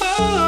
Oh.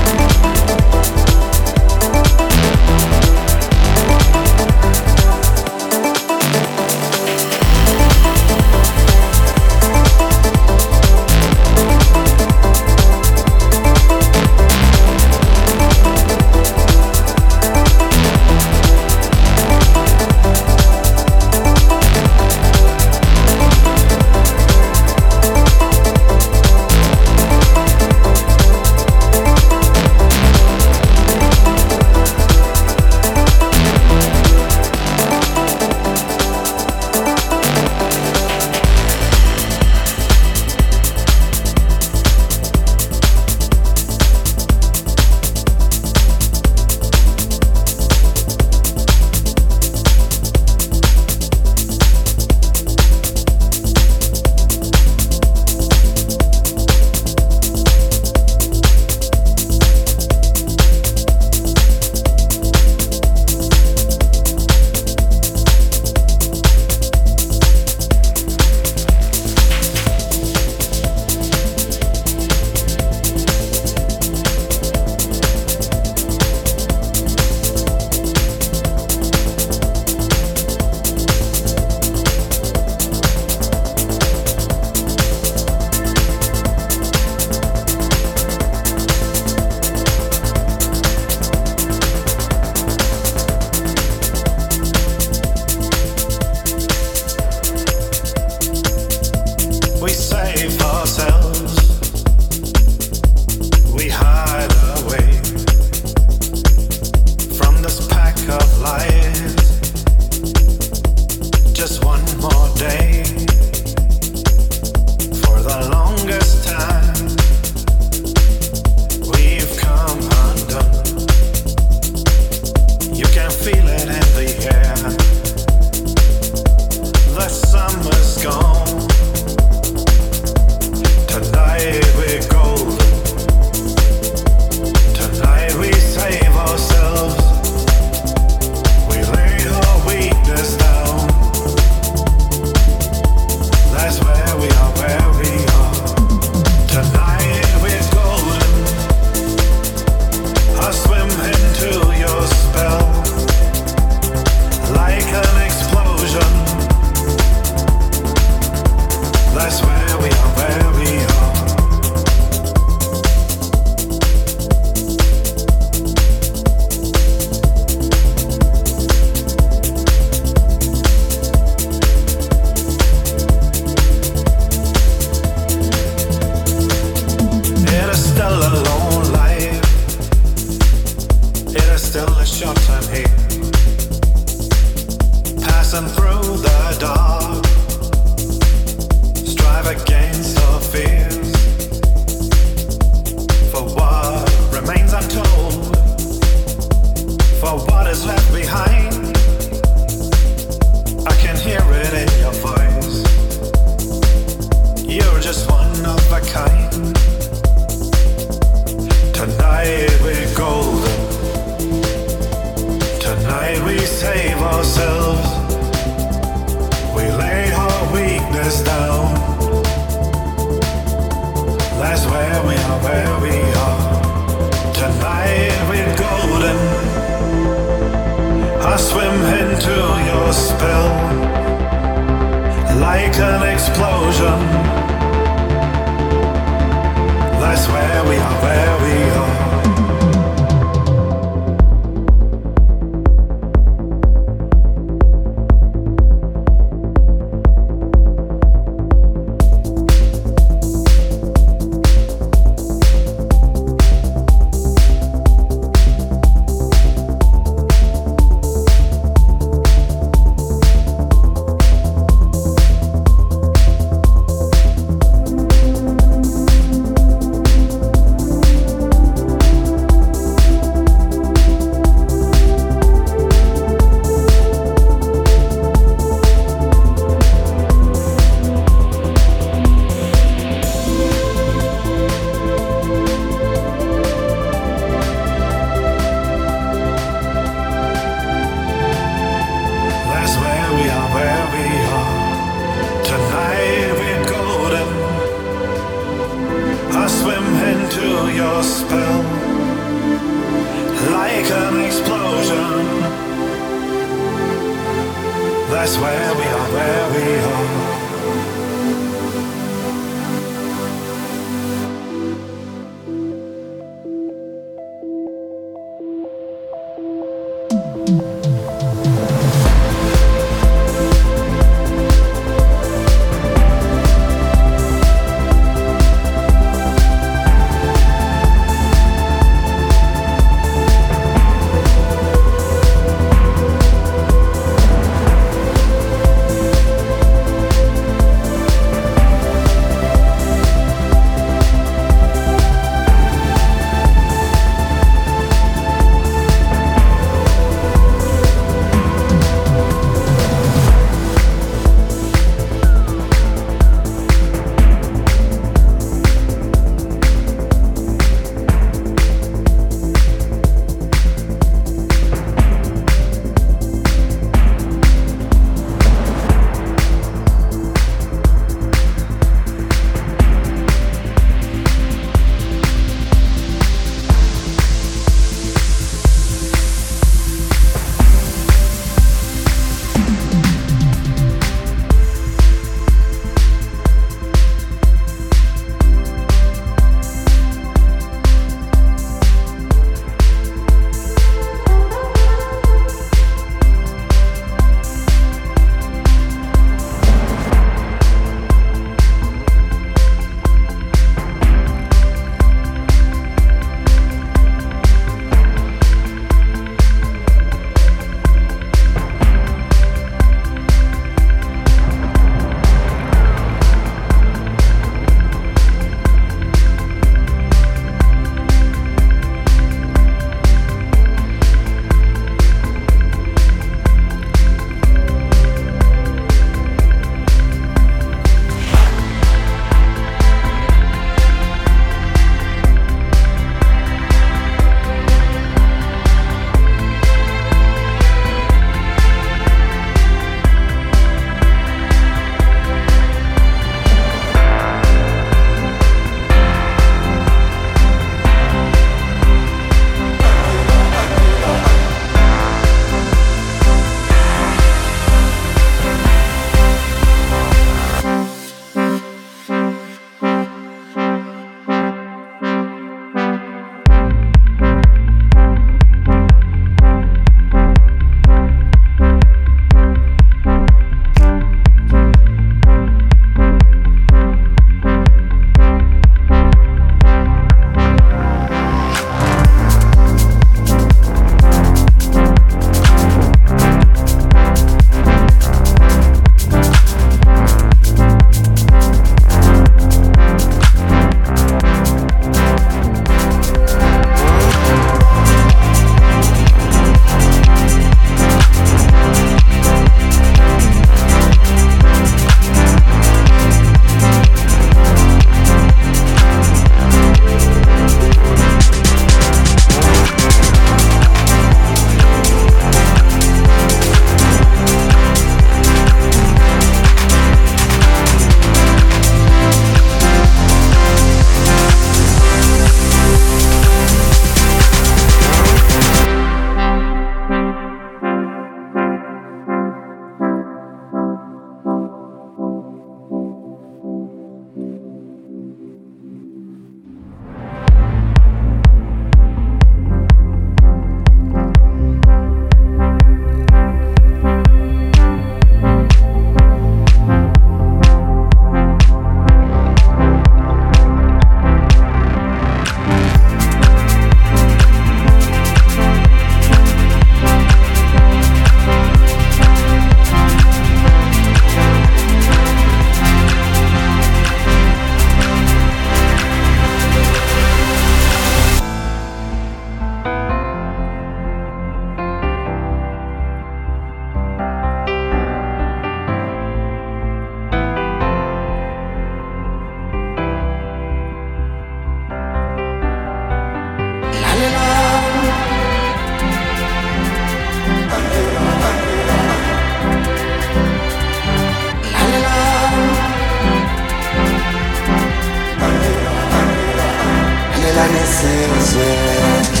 Evanescence.